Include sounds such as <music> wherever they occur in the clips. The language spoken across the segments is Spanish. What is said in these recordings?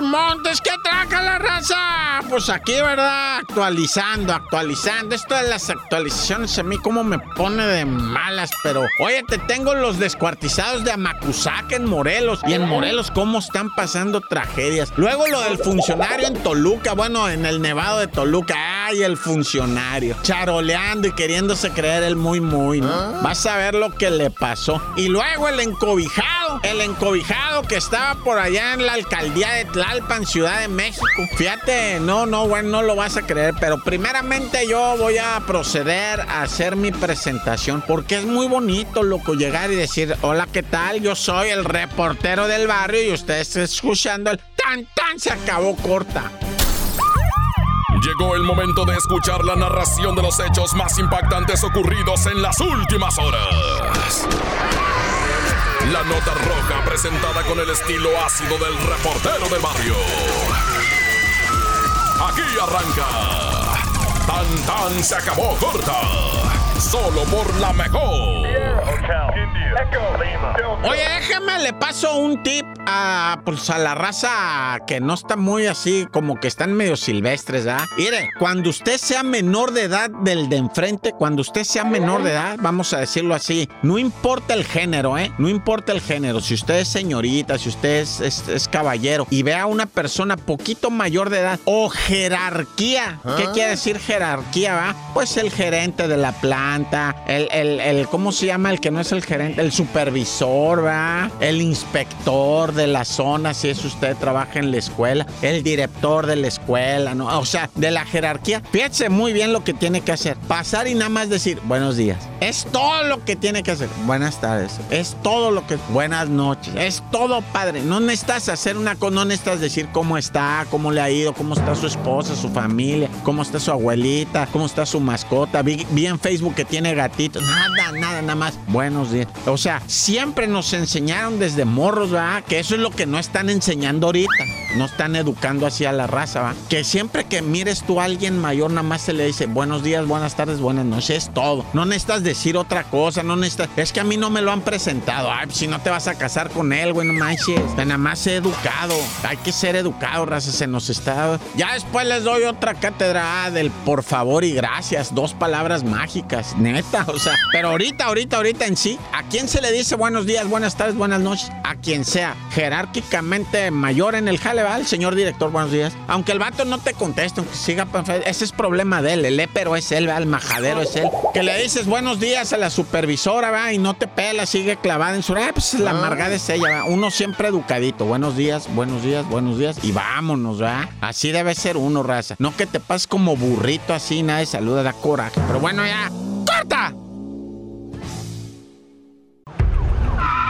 Montes, Montes! ¿Qué traca la raza? Pues aquí, ¿verdad? Actualizando, actualizando. Esto de las actualizaciones a mí como me pone de malas, pero... Oye, te tengo los descuartizados de Amacuzac en Morelos. Y en Morelos, ¿cómo están pasando tragedias? Luego lo del funcionario en Toluca, bueno, en el Nevado de Toluca. ¡Ay, el funcionario! Charoleando y queriéndose creer el muy, muy, ¿no? Vas a ver lo que le pasó. Y luego el encobijado, el encobijado que estaba por allá en la alcaldía de Tlalpan, Ciudad de México. Fíjate, no, no, bueno, no lo vas a creer, pero primeramente yo voy a proceder a hacer mi presentación porque es muy bonito, loco, llegar y decir, hola, ¿qué tal? Yo soy el reportero del barrio y ustedes escuchando el tan tan se acabó corta. Llegó el momento de escuchar la narración de los hechos más impactantes ocurridos en las últimas horas. La nota roja presentada con el estilo ácido del reportero del barrio. Aquí arranca. Tan tan se acabó corta. Solo por la mejor. Oye, déjame, le paso un tip a, pues, a la raza que no está muy así, como que están medio silvestres, ¿ah? Mire, cuando usted sea menor de edad del de enfrente, cuando usted sea menor de edad, vamos a decirlo así, no importa el género, ¿eh? No importa el género. Si usted es señorita, si usted es, es- es caballero y ve a una persona poquito mayor de edad o jerarquía, ¿qué quiere decir jerarquía, va? Pues el gerente de la planta, el, el, el- ¿cómo se llama el que no es el gerente? El supervisor, va, el inspector de la zona, si es usted trabaja en la escuela, el director de la escuela, ¿no? O sea, de la jerarquía. Fíjese muy bien lo que tiene que hacer. Pasar y nada más decir buenos días. Es todo lo que tiene que hacer. Buenas tardes. Es todo lo que... Buenas noches. Es todo, padre. No necesitas hacer una cosa, no necesitas decir cómo está, cómo le ha ido, cómo está su esposa, su familia, cómo está su abuelita, cómo está su mascota. Vi, vi en Facebook que tiene gatitos. Nada, nada, nada más. Buenos días. O sea, siempre nos enseñaron desde morros, ¿verdad? Que eso es lo que no están enseñando ahorita. No están educando así a la raza, ¿va? Que siempre que mires tú a alguien mayor, nada más se le dice buenos días, buenas tardes, buenas noches, es todo. No necesitas decir otra cosa, no necesitas. Es que a mí no me lo han presentado. Ay, si no te vas a casar con él, güey, no manches. Nada más sé educado. Hay que ser educado, raza, se nos está. Ya después les doy otra cátedra ah, del por favor y gracias. Dos palabras mágicas, neta. O sea, pero ahorita, ahorita, ahorita en sí, ¿a quién se le dice buenos días, buenas tardes, buenas noches? A quien sea. Jerárquicamente mayor en el jale, ¿va? El señor director, buenos días. Aunque el vato no te conteste, aunque siga enfrente, ese es problema de él. El épero es él, ¿va? El majadero es él. Que le dices buenos días a la supervisora, ¿va? Y no te pela, sigue clavada en su. Ah, pues la amargada es ella, ¿va? Uno siempre educadito. Buenos días, buenos días, buenos días. Y vámonos, ¿va? Así debe ser uno, raza. No que te pases como burrito así, nadie saluda, da coraje. Pero bueno, ya. ¡Corta!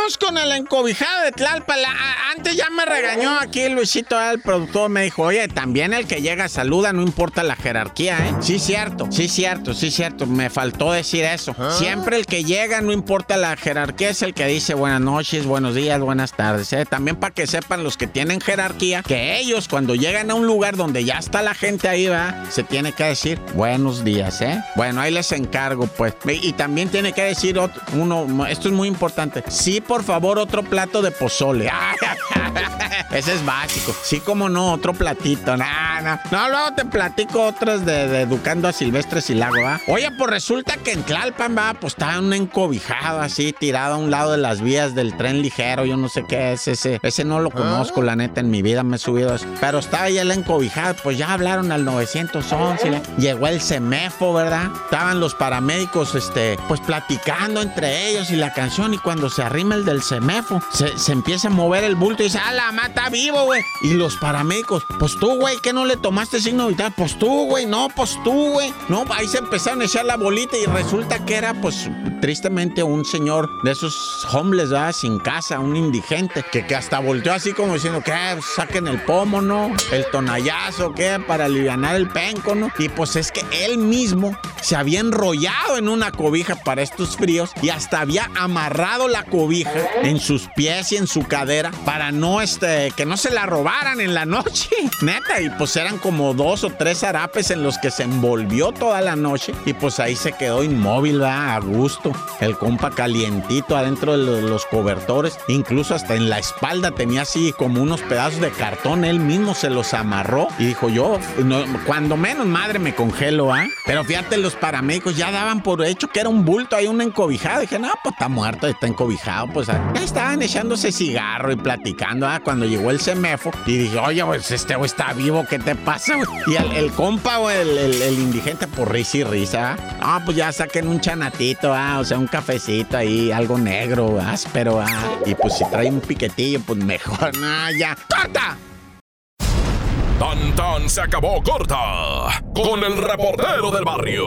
Vamos con el encobijado de Tlalpan. La- a- Antes ya me regañó aquí Luisito, el productor, me dijo, oye, también el que llega saluda, no importa la jerarquía, ¿eh? Sí, cierto, sí, cierto, sí, cierto. Me faltó decir eso. Siempre el que llega, no importa la jerarquía, es el que dice buenas noches, buenos días, buenas tardes, ¿eh? También para que sepan los que tienen jerarquía, que ellos cuando llegan a un lugar donde ya está la gente ahí, va, se tiene que decir buenos días, ¿eh? Bueno, ahí les encargo, pues. Y y también tiene que decir otro- uno, esto es muy importante. Sí, por favor, otro plato de pozole. <laughs> <laughs> Ese es básico. Sí, como no, otro platito. No, no. No, luego te platico otras de, de Educando a Silvestre Silago, ¿va? Oye, pues resulta que en Tlalpan, va, pues estaba un encobijado así, tirado a un lado de las vías del tren ligero. Yo no sé qué es ese. Ese no lo conozco, la neta, en mi vida me he subido eso. Pero estaba ahí el encobijado, pues ya hablaron al 911. ¿le? Llegó el CEMEFO, ¿verdad? Estaban los paramédicos, este, pues platicando entre ellos y la canción. Y cuando se arrima el del CEMEFO, se, se empieza a mover el bulto y dice, ¡ah, la mata vivo, güey! Y los paramédicos, pues tú, güey, que no le tomaste signo vital, pues tú, güey, no, pues tú, güey. No, ahí se empezaron a echar la bolita y resulta que era, pues, tristemente un señor de esos homeless, ¿verdad? Sin casa, un indigente, que, que hasta volteó así como diciendo, ¿qué? Pues, Saquen el pomo, ¿no? El tonallazo, ¿qué? Para aliviar el penco, ¿no? Y pues es que él mismo se había enrollado en una cobija para estos fríos y hasta había amarrado la cobija en sus pies y en su cadera para no, este, que no se la robaran en la noche. <laughs> Neta, y pues eran como dos o tres harapes en los que se envolvió toda la noche y pues ahí se quedó inmóvil, ¿verdad? a gusto. El compa calientito adentro de los cobertores, incluso hasta en la espalda tenía así como unos pedazos de cartón, él mismo se los amarró y dijo yo, cuando menos madre me congelo, ¿ah? Pero fíjate, los paramédicos ya daban por hecho que era un bulto, hay un encobijado. Dije, no, pues está muerto, está encobijado. Pues ah, ya estaban echándose cigarro y platicando, ¿ah? Cuando llegó el semefo y dije, oye, pues este güey está vivo, ¿qué te pasa, Y el, compa, o el, indigente, por risa y risa, Ah, pues ya saquen un chanatito, ¿ah? O sea, un cafecito ahí, algo negro, áspero, ¿ah? Y pues si trae un piquetillo, pues mejor, <laughs> no, ya. ¡Corta! Tan tan se acabó corta con el reportero del barrio.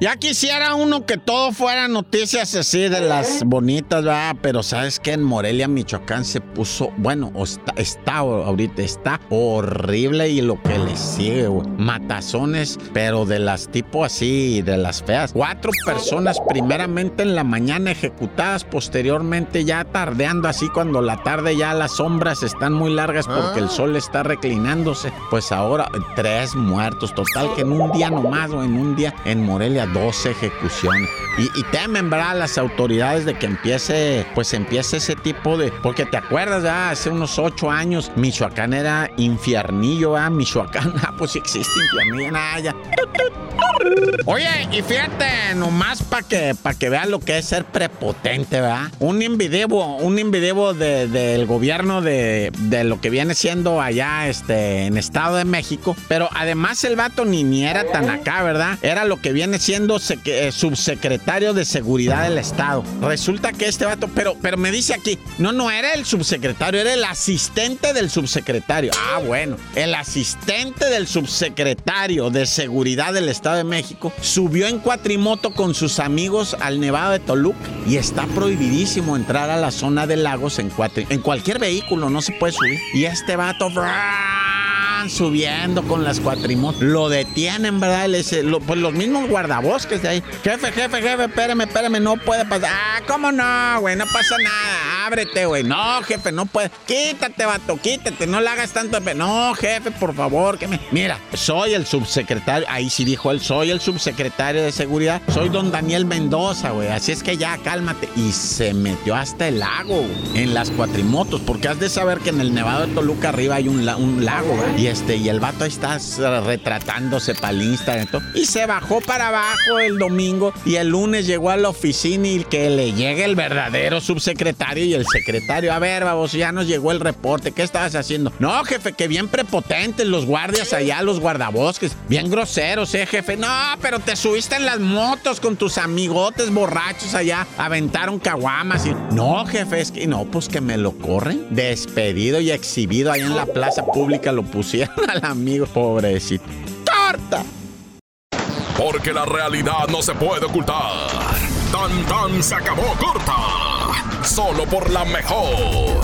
Ya quisiera uno que todo fuera noticias así de las bonitas, ¿verdad? Pero sabes que en Morelia, Michoacán se puso, bueno, está, está ahorita, está horrible y lo que le sigue, güey. Matazones, pero de las tipo así, de las feas. Cuatro personas primeramente en la mañana ejecutadas, posteriormente ya tardeando así cuando la tarde ya las sombras están muy largas porque el ah. sol está reclinándose. Pues ahora tres muertos, total que en un día nomás, o en un día en Morelia 12 ejecuciones. Y, temen, ¿verdad? Las autoridades de que empiece, pues empiece ese tipo de... Porque te acuerdas, ya Hace unos 8 años, Michoacán era infiernillo, ¿ah? Michoacán, <laughs> ah, pues sí existe infiernillo, ya. Oye, y fíjate, nomás para que, pa que vean lo que es ser prepotente, ¿verdad? Un invidebo, un invidebo del gobierno de, de, lo que viene siendo allá este, en Estado de México. Pero además el vato ni, ni era tan acá, ¿verdad? Era lo que viene siendo eh, subsecretario de Seguridad del Estado. Resulta que este vato, pero, pero me dice aquí, no, no era el subsecretario, era el asistente del subsecretario. Ah, bueno, el asistente del subsecretario de Seguridad del Estado de México, subió en cuatrimoto con sus amigos al Nevado de Toluca y está prohibidísimo entrar a la zona de lagos en, en cualquier vehículo, no se puede subir. Y este vato subiendo con las cuatrimotos. Lo detienen, ¿verdad? pues los mismos guardabosques de ahí. Jefe, jefe, jefe, espérame, espérame, no puede pasar. Ah, ¿cómo no, güey? No pasa nada. Ábrete, güey. No, jefe, no puede. Quítate, vato, quítate. No le hagas tanto. No, jefe, por favor, que me. Mira, soy el subsecretario. Ahí sí dijo él, soy el subsecretario de seguridad. Soy don Daniel Mendoza, güey. Así es que ya, cálmate. Y se metió hasta el lago, en las cuatrimotos. Porque has de saber que en el Nevado de Toluca arriba hay un, un lago, güey. Y este, y el vato está retratándose para el Instagram. Y se bajó para abajo el domingo y el lunes llegó a la oficina y que le llegue el verdadero subsecretario y el secretario. A ver, babos, ya nos llegó el reporte. ¿Qué estabas haciendo? No, jefe, que bien prepotentes los guardias allá, los guardabosques. Bien groseros, eh, jefe. No, pero te subiste en las motos con tus amigotes borrachos allá. Aventaron caguamas y... No, jefe, es que... No, pues que me lo corren. Despedido y exhibido ahí en la plaza pública lo pusieron al amigo pobrecito. ¡Corta! Porque la realidad no se puede ocultar. Tan tan se acabó corta. Solo por la mejor.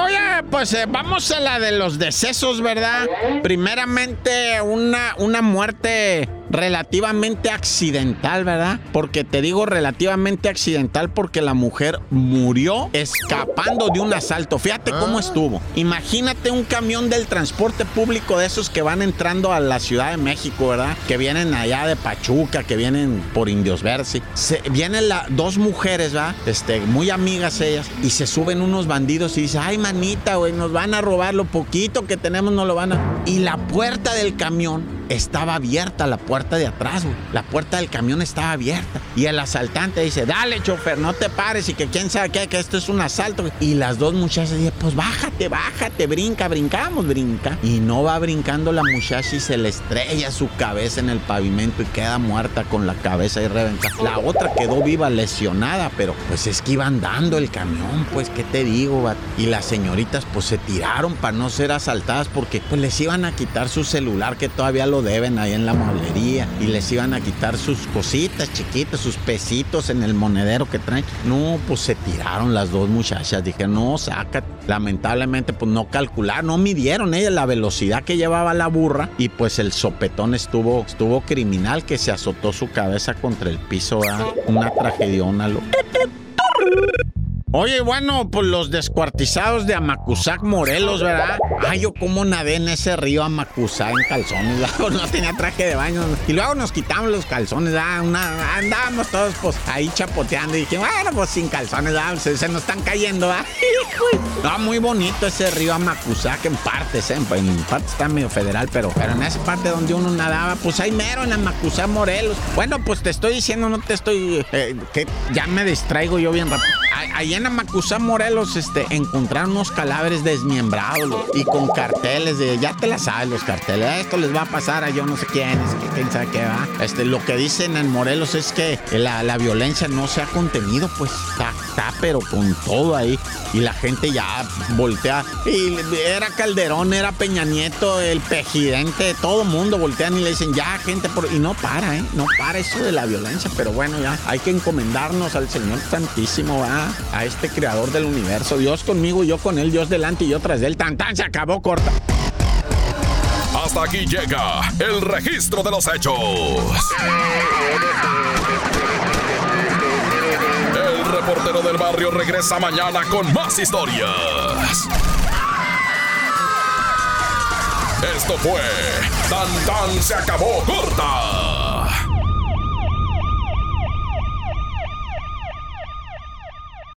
Oye, pues eh, vamos a la de los decesos, ¿verdad? Primeramente, una, una muerte relativamente accidental, ¿verdad? Porque te digo relativamente accidental porque la mujer murió escapando de un asalto. Fíjate cómo ah. estuvo. Imagínate un camión del transporte público de esos que van entrando a la Ciudad de México, ¿verdad? Que vienen allá de Pachuca, que vienen por Indios Versi. Se, vienen la, dos mujeres, ¿verdad? Este, muy amigas ellas, y se suben unos bandidos y dicen, ay, manita, güey, nos van a robar lo poquito que tenemos, no lo van a... Y la puerta del camión estaba abierta la puerta de atrás, güey. La puerta del camión estaba abierta. Y el asaltante dice, dale, chofer, no te pares y que quién sabe qué, que esto es un asalto. Y las dos muchachas dicen, pues bájate, bájate, brinca, brincamos, brinca. Y no va brincando la muchacha y se le estrella su cabeza en el pavimento y queda muerta con la cabeza y reventada. La otra quedó viva, lesionada, pero pues es que iban dando el camión, pues, ¿qué te digo? Y las señoritas pues se tiraron para no ser asaltadas porque pues les iban a quitar su celular que todavía lo deben ahí en la mueblería y les iban a quitar sus cositas chiquitas, sus pesitos en el monedero que traen. No, pues se tiraron las dos muchachas. Dije, no, saca. Lamentablemente, pues no calcularon, no midieron ellas la velocidad que llevaba la burra y pues el sopetón estuvo, estuvo criminal que se azotó su cabeza contra el piso. Una tragediona. Lo... Oye, bueno, pues los descuartizados de Amacuzac, Morelos, ¿verdad? Ay, yo como nadé en ese río Amacuzac en calzones, luego <laughs> no tenía traje de baño. Y luego nos quitamos los calzones, andábamos todos pues ahí chapoteando y dije, bueno, pues sin calzones. Se, nos están cayendo, ¿verdad? <laughs> no, muy bonito ese río Amacuzac en partes, ¿eh? En partes está medio federal, pero, pero en esa parte donde uno nadaba, pues ahí mero en Amacuzac, Morelos. Bueno, pues te estoy diciendo, no te estoy... Eh, que ya me distraigo yo bien rápido. Ahí en Amacuzá, Morelos, este, encontraron unos cadáveres desmembrados y con carteles de, ya te la sabes los carteles, esto les va a pasar a yo no sé quién, que quién sabe qué va. Este, lo que dicen en Morelos es que la, la violencia no se ha contenido, pues está, pero con todo ahí. Y la gente ya voltea. Y era Calderón, era Peña Nieto, el presidente, todo mundo voltean y le dicen, ya, gente, por... y no para, ¿eh? No para eso de la violencia, pero bueno, ya hay que encomendarnos al Señor Santísimo, a este creador del universo. Dios conmigo, yo con él, Dios delante y yo tras de él. Tan tan se acabó corta. Hasta aquí llega el registro de los hechos. El reportero del barrio regresa mañana con más historias. Esto fue Tan Tan se acabó corta